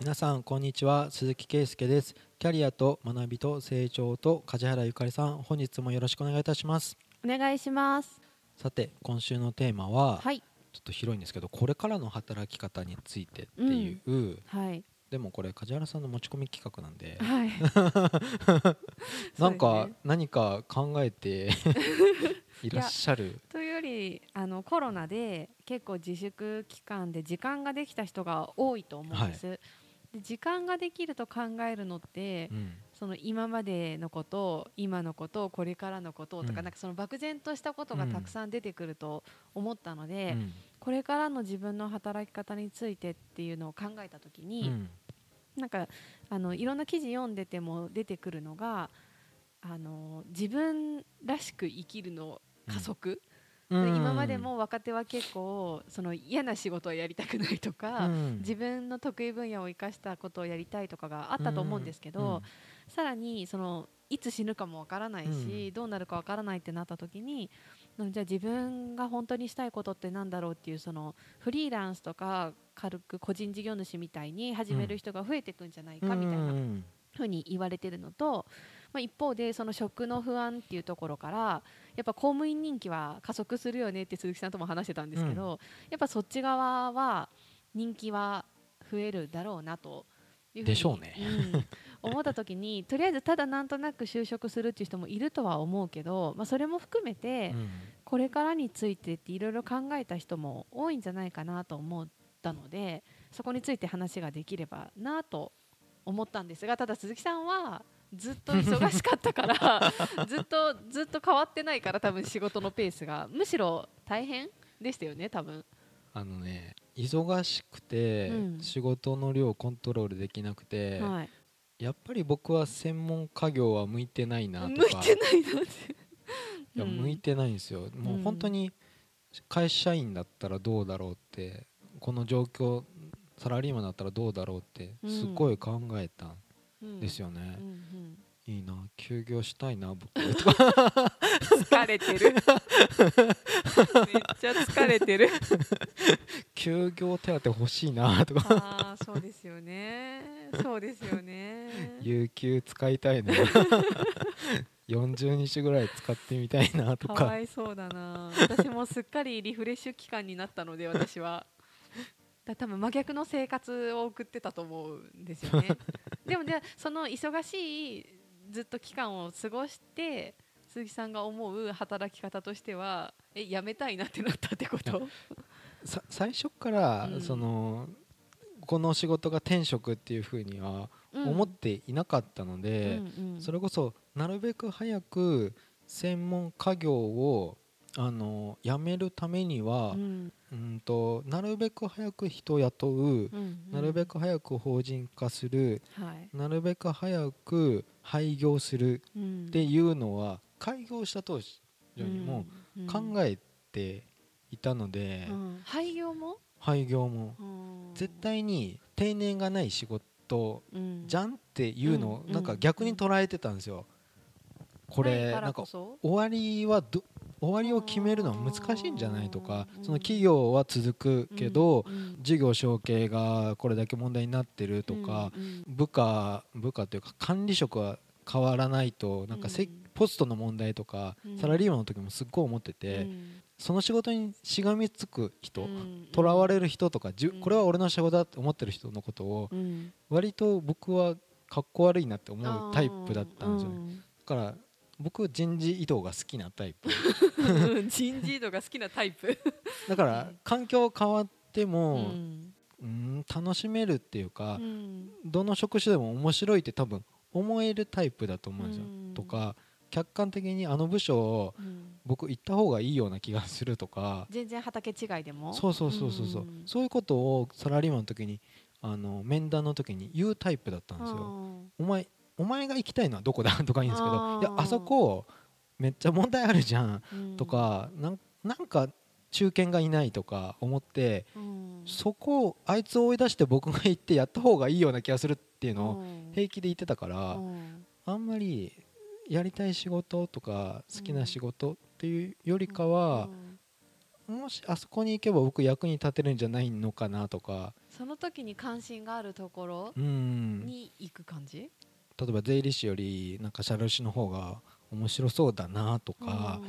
皆さんこんにちは。鈴木圭介です。キャリアと学びと成長と梶原ゆかりさん本日もよろしくお願いいたします。お願いします。さて今週のテーマは、はい。ちょっと広いんですけどこれからの働き方についてっていう、はい。でもこれ梶原さんの持ち込み企画なんで。はい。なんか、何か考えて いらっしゃる？というよりあのコロナで結構自粛期間で時間ができた人が多いと思うんです、で時間ができると考えるのって、うん。その今までのこと今のことこれからのこととか,、うん。なんかその漠然としたことがたくさん出てくると思ったので、うん。これからの自分の働き方についてっていうのを考えた時に、うん。なんかあのいろんな記事読んでても出てくるのがあの自分らしく生きるの加速、で今までも若手は結構その嫌な仕事をやりたくないとか、うん。自分の得意分野を生かしたことをやりたいとかがあったと思うんですけど、さらにそのいつ死ぬかもわからないし、うん。どうなるかわからないってなった時にうんじゃあ自分が本当にしたいことってなんだろうっていうそのフリーランスとか軽く個人事業主みたいに始める人が増えていくんじゃないかみたいなうん。ふうに言われてるのと、まあ、一方でその職の不安っていうところからやっぱ公務員人気は加速するよねって鈴木さんとも話してたんですけど、やっぱそっち側は人気は増えるだろうなというでしょうね。うん思った時に とりあえずただなんとなく就職するっていう人もいるとは思うけど、まあ、それも含めてうん。これからについてっていろいろ考えた人も多いんじゃないかなと思ったのでそこについて話ができればなと思ったんですがただ鈴木さんはずっと忙しかったから ずっとずっと変わってないから多分仕事のペースが。むしろ大変でしたよね多分。あのね忙しくて、うん。仕事の量をコントロールできなくて、はい。やっぱり僕は専門家業は向いてないなとか。向いてないなって。いやうん。向いてないんですよ、もう本当に会社員だったらどうだろうってこの状況サラリーマンだったらどうだろうってうん。すごい考えたんうんですよね。う、んいいな休業したいな僕。うん疲れてる。めっちゃ疲れてる。休業手当欲しいなとか。ああそうですよね。そうですよね。有給使いたいな。40日ぐらい使ってみたいなとか。かわいそうだな。私もすっかりリフレッシュ期間になったので私はだ多分真逆の生活を送ってたと思うんですよね。でもねその忙しいずっと期間を過ごして鈴木さんが思う働き方としてはえやめたいなってなったってこと？さ最初から、うん。そのこの仕事が転職っていうふうには思っていなかったので、それこそなるべく早く専門家業をあの辞めるためには、うんうんとなるべく早く人を雇う、うんうん。なるべく早く法人化するはい。なるべく早く廃業するうん。っていうのは開業した当初にも考えていたので、うん。うん廃業も？廃業も。うん絶対に定年がない仕事うん。じゃんっていうのをうんなんか逆に捉えてたんですよ。これなんか終わりはど終わりを決めるのは難しいんじゃないとかうん。その企業は続くけど事業承継がこれだけ問題になってるとか部下部下というか管理職は変わらないとなんかポストの問題とかうん。サラリーマンの時もすっごい思っててうん。その仕事にしがみつく人うん。とらわれる人とかこれは俺の仕事だって思ってる人のことをうん。割と僕はかっこ悪いなって思うタイプだったんですよね。ねだから僕人事異動が好きなタイプ。う ん人事異動が好きなタイプ。だから環境変わってうもんうん楽しめるっていうかうん。どの職種でも面白いって多分思えるタイプだと思うんですよ。うん。とか客観的にあの部署をうん。僕行った方がいいような気がするとか。全然畑違いでも？そうそうそうそうそう。うん。そういうことをサラリーマンの時にあの面談の時に言うタイプだったんですよ。お前お前が行きたいのはどこだ？とか言うんですけどいやあそこめっちゃ問題あるじゃん。うん。とかなんなんか中堅がいないとか思ってうん。そこをあいつを追い出して僕が行ってやった方がいいような気がするっていうのをうん。平気で言ってたからうん。あんまりやりたい仕事とか好きな仕事っていうよりかはもしあそこに行けば僕役に立てるんじゃないのかなとか。その時に関心があるところうん。に行く感じ、例えば税理士よりなんか社労士の方が面白そうだなとか、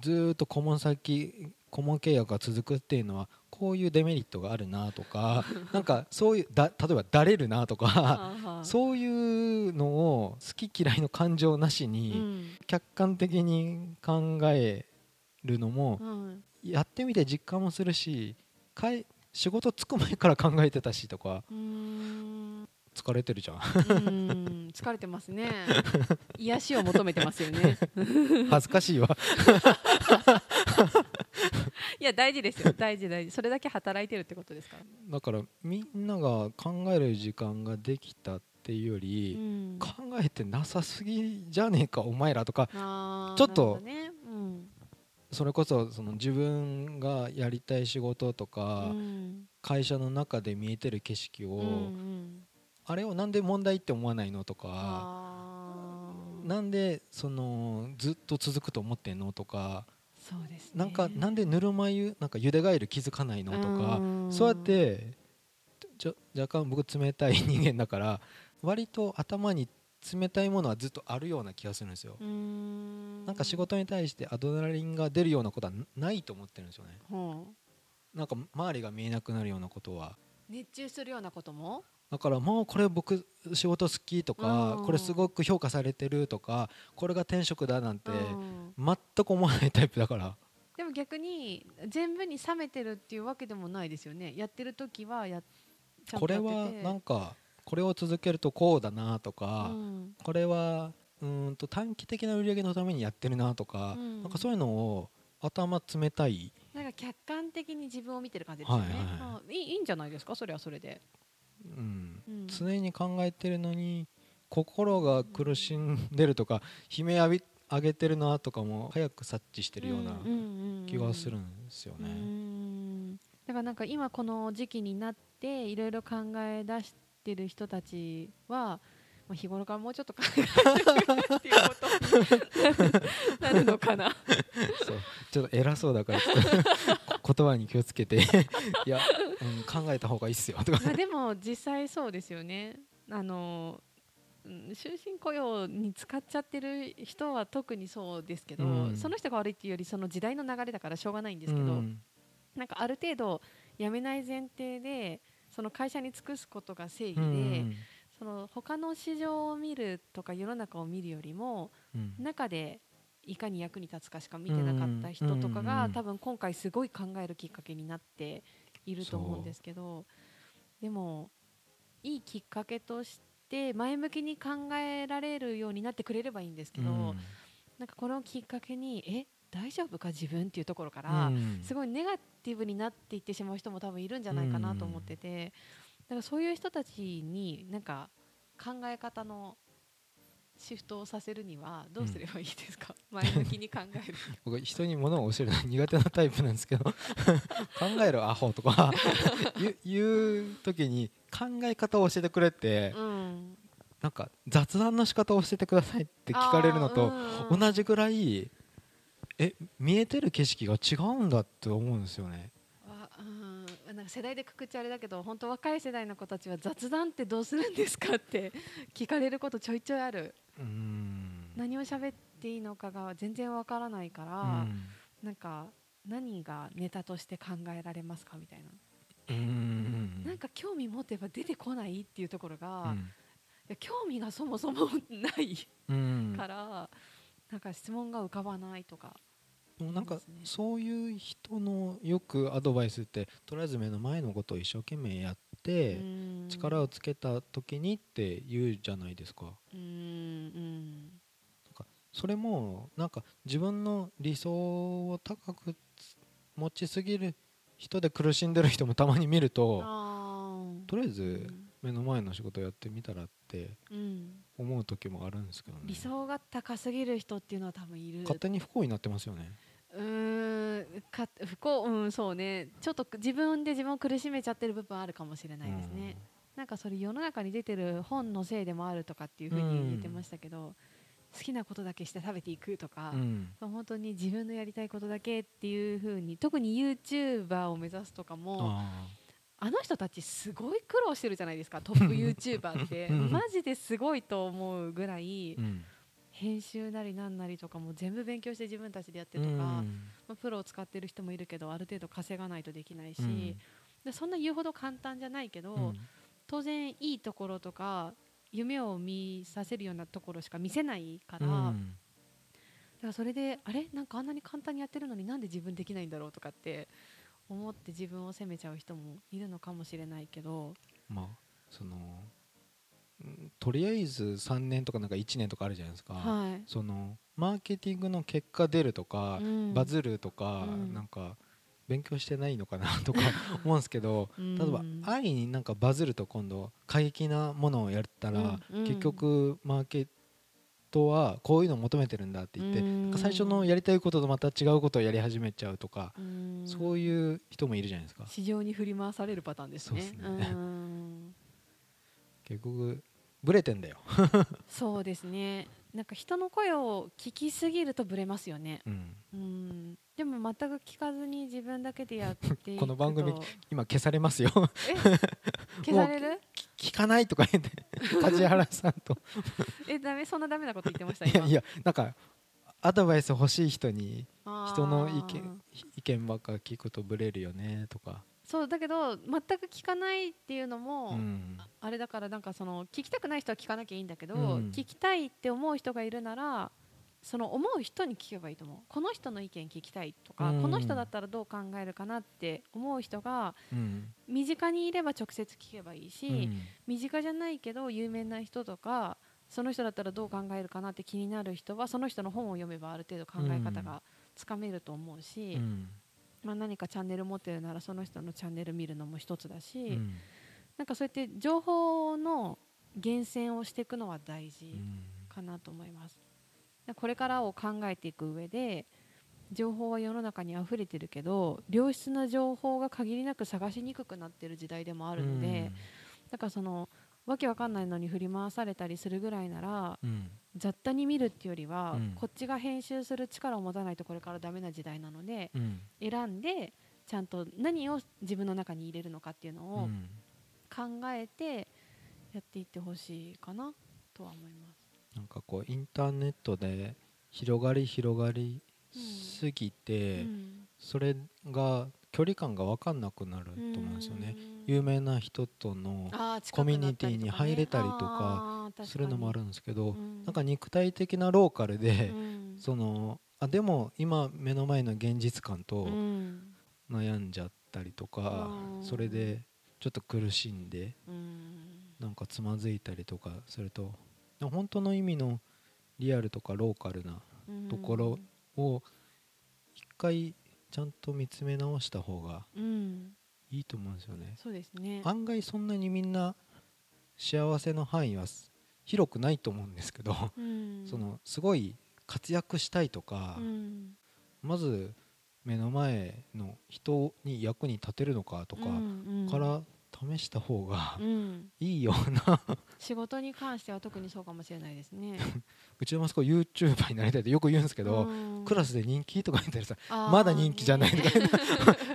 ずーっと顧問先顧問契約が続くっていうのはこういうデメリットがあるなとか なんかそういうだ例えばだれるなとかうそういうのを好き嫌いの感情なしにん。客観的に考えるのもうんやってみて実感もするしかい仕事つく前から考えてたしとか疲れてるじゃん。うーん疲れてますね。癒しを求めてますよね。恥ずかしいわ。いや大事ですよ。大事大事。それだけ働いてるってことですから、だからみんなが考える時間ができたっていうより、うん。考えてなさすぎじゃねえかお前らとかちょっとね。うん。それこそその自分がやりたい仕事とか、うん。会社の中で見えてる景色を、うんうんあれをなんで問題って思わないのとかなんでそのずっと続くと思ってんのとかそうですね。なんかなんでぬるま湯なんか茹でガエル気づかないのとかん。そうやってちょ若干僕冷たい人間だから割と頭に冷たいものはずっとあるような気がするんですよ。なんか仕事に対してアドレナリンが出るようなことはないと思ってるん。ですよねほなんか周りが見えなくなるようなことはう熱中するようなことも？だからもうこれ僕仕事好きとかうん。これすごく評価されてるとかこれが転職だなんてうん。全く思わないタイプだから。でも逆に全部に冷めてるっていうわけでもないですよね。やってる時はやことれはなんかこれを続けるとこうだなとかうん。これはうーんと短期的な売り上げのためにやってるなとかうん。なんかそういうのを頭冷たいなんか客観的に自分を見てる感じですよね、はいはい。はいあいいんじゃないですか？それはそれで、うん。うん。常に考えてるのに心が苦しんでるとか悲鳴浴び上げてるなとかも早く察知してるような気がするんですようね。ん。だからなんか今この時期になっていろいろ考え出してる人たちはまあ日頃からもうちょっと考えてっていうことに なるのかな。そう。ちょっと偉そうだから言葉に気をつけていや、うん、考えた方がいいっすよとか。まあでも実際そうですよね。あのうん終身雇用に使っちゃってる人は特にそうですけど、うん。その人が悪いっていうよりその時代の流れだからしょうがないんですけど、うん。なんかある程度辞めない前提でその会社に尽くすことが正義うで、んその他の市場を見るとか世の中を見るよりもうん。中でいかに役に立つかしか見てなかった人とかうん。が多分今回すごい考えるきっかけになっていると思うんですけどでもいいきっかけとして前向きに考えられるようになってくれればいいんですけど、うん。なんかこのきっかけにえ大丈夫か自分っていうところから、うん。すごいネガティブになっていってしまう人も多分いるんじゃないかなと思ってて、だからそういう人たちになんか考え方のシフトをさせるにはどうすればいいですか、前向きに考える。僕人に物を教えるの苦手なタイプなんですけど。考えるアホとか言う時に考え方を教えてくれって、うん。なんか雑談の仕方を教えてくださいって聞かれるのと同じぐらいえ見えてる景色が違うんだって思うんですよね。なんか世代でくくっちゃあれだけど本当若い世代の子たちは雑談ってどうするんですかって 聞かれることちょいちょいある。うーん。何を喋っていいのかが全然わからないから、うん。なんか何がネタとして考えられますかみたいな、うーん。なんか興味持てば出てこないっていうところが、興味がそもそもないうん。から、なんか質問が浮かばないとかでもなんかそういう人のよくアドバイスってとりあえず目の前のことを一生懸命やってうん。力をつけた時にって言うじゃないですか。うんうん。それもなんか自分の理想を高くつ持ちすぎる人で苦しんでる人もたまに見るととりあえずうん。目の前の仕事やってみたらってうん。思う時もあるんですけどね。理想が高すぎる人っていうのは多分いる。勝手に不幸になってますよね。うーんか不幸うんそうね。ちょっと自分で自分を苦しめちゃってる部分あるかもしれないですね、なんかそれ世の中に出てる本のせいでもあるとかっていうふうに言ってましたけど、好きなことだけして食べていくとか、うん。本当に自分のやりたいことだけっていう風に特に YouTuber を目指すとかもああの人たちすごい苦労してるじゃないですか。トップ YouTuber って。うん。マジですごいと思うぐらいーうん。編集なりなんなりとかも全部勉強して自分たちでやってとか、うん。まあ、プロを使ってる人もいるけどある程度稼がないとできないし、うん。でそんな言うほど簡単じゃないけど、うん。当然いいところとか夢を見させるようなところしか見せないから、だからそれであれ？なんかあんなに簡単にやってるのになんで自分できないんだろうとかって思って自分を責めちゃう人もいるのかもしれないけど、まあそのうんとりあえず3年とかなんか1年とかあるじゃないですか、はい。そのマーケティングの結果出るとか、うん。バズるとか、うん。なんか勉強してないのかなとか 思うんですけどうん。例えば安易になんかバズると今度過激なものをやったら、結局マーケットはこういうのを求めてるんだって言って、最初のやりたいこととまた違うことをやり始めちゃうとか、うんそういう人もいるじゃないですか市場に振り回されるパターンですね。そうですねうん結局ブレてんだよ、そうですね。なんか人の声を聞きすぎるとブレますよね。うん、うん。でも全く聞かずに自分だけでやっていくと この番組今消されますよえ？消される？聞かないとか言って。梶原さんと。えダメそんなダメなこと言ってました今。いやいやなんかアドバイス欲しい人に人の意見意見ばっか聞くとブレるよねとか、そうだけど全く聞かないっていうのも、うん。あれだからなんかその聞きたくない人は聞かなきゃいいんだけど、うん。聞きたいって思う人がいるならその思う人に聞けばいいと思う。この人の意見聞きたいとか、うん。この人だったらどう考えるかなって思う人がうん。身近にいれば直接聞けばいいし、うん。身近じゃないけど有名な人とかその人だったらどう考えるかなって気になる人はその人の本を読めばある程度考え方がつかめると思うし、うん。まあ、何かチャンネル持ってるならその人のチャンネル見るのも一つだし、うん。なんかそうやって情報の厳選をしていくのは大事うん。かなと思います。でこれからを考えていく上で情報は世の中に溢れてるけど良質な情報が限りなく探しにくくなってる時代でもあるので、だからそのわけわかんないのに振り回されたりするぐらいならうん。雑多に見るっていうよりは、うん。こっちが編集する力を持たないとこれからダメな時代なのでうん。選んでちゃんと何を自分の中に入れるのかっていうのをうん。考えてやっていってほしいかなとは思います。なんかこうインターネットで広がり広がりすぎて、うん。それが距離感が分かんなくなると思うんですよね、有名な人とのコミュニティに入れたりとかするのもあるんですけど、うん。なんか肉体的なローカルで、うん。そのあでも今目の前の現実感とうん。悩んじゃったりとか、うんそれでちょっと苦しんでうん。なんかつまずいたりとかすると本当の意味のリアルとかローカルなうんところを一回ちゃんと見つめ直した方がうん。いいと思うんですよね。そうですね。案外そんなにみんな幸せの範囲は広くないと思うんですけど、うん。そのすごい活躍したいとか、うん。まず目の前の人に役に立てるのかとかから試した方がうん。いいような。仕事に関しては特にそうかもしれないですね。うちの息子 YouTuber になりたいってよく言うんですけど、うん。クラスで人気とか言ったらさまだ人気じゃないとか言って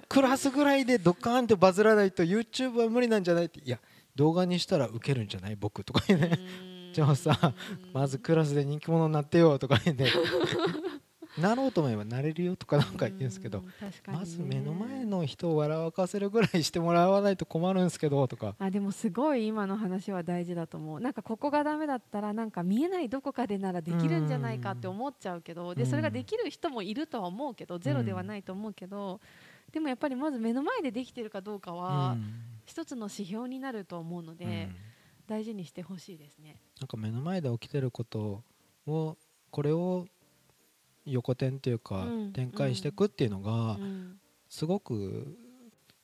クラスぐらいでドカーンってバズらないと YouTube は無理なんじゃないって。いや動画にしたらウケるんじゃない僕とかね。うん。じゃあさまずクラスで人気者になってよとか言って なろうと思えばなれるよとかなんか言うんですけどね。まず目の前の人を笑わかせるぐらいしてもらわないと困るんですけどとか。あでもすごい今の話は大事だと思う。なんかここがダメだったらなんか見えないどこかでならできるんじゃないかって思っちゃうけどでそれができる人もいるとは思うけどゼロではないと思うけどでもやっぱりまず目の前でできてるかどうかはうん。一つの指標になると思うのうん。で大事にしてほしいですね。なんか目の前で起きてることをこれを横転っていうかうん展開していくっていうのがうんすごく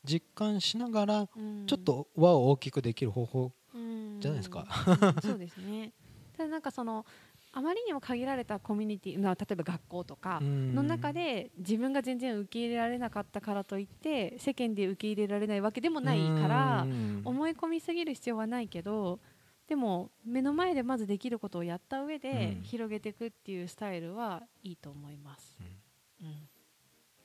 実感しながらうん。ちょっと輪を大きくできる方法うん。じゃないですか。うん。そうですね。ただなんかそのあまりにも限られたコミュニティな例えば学校とかの中で自分が全然受け入れられなかったからといって世間で受け入れられないわけでもないからうん。思い込みすぎる必要はないけどでも目の前でまずできることをやった上でうん。広げていくっていうスタイルはいいと思います。うん。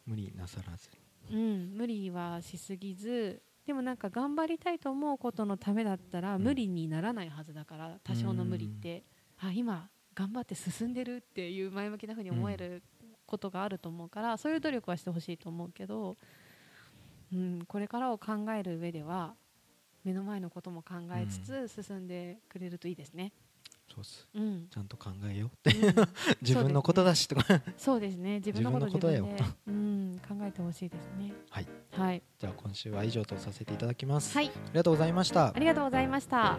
無理なさらず。うん、無理はしすぎずでもなんか頑張りたいと思うことのためだったらうん。無理にならないはずだから多少の無理って。あ今頑張って進んでるっていう前向きな風に思えることがあると思うからそういう努力はしてほしいと思うけど、うん、これからを考える上では目の前のことも考えつつ進んでくれるといいですね。そうっす。うん、ちゃんと考えようって。うん。自分のことだしとか。そうですね。自分のこと自自分の分で、うん、考えてほしいですね。はい、はい、じゃあ今週は以上とさせていただきます、はい。ありがとうございました。ありがとうございました。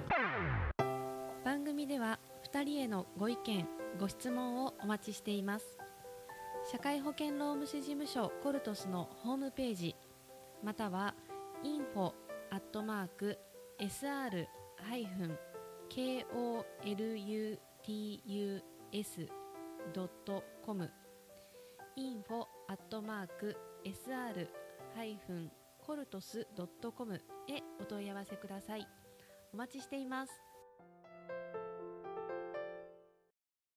番組では2人へのご意見ご質問をお待ちしています。社会保険労務士事務所コルトスのホームページまたは info アットマーク sr ハイフン kolutus ドットコム info アットマーク sr-coltus.com へお問い合わせください。お待ちしています。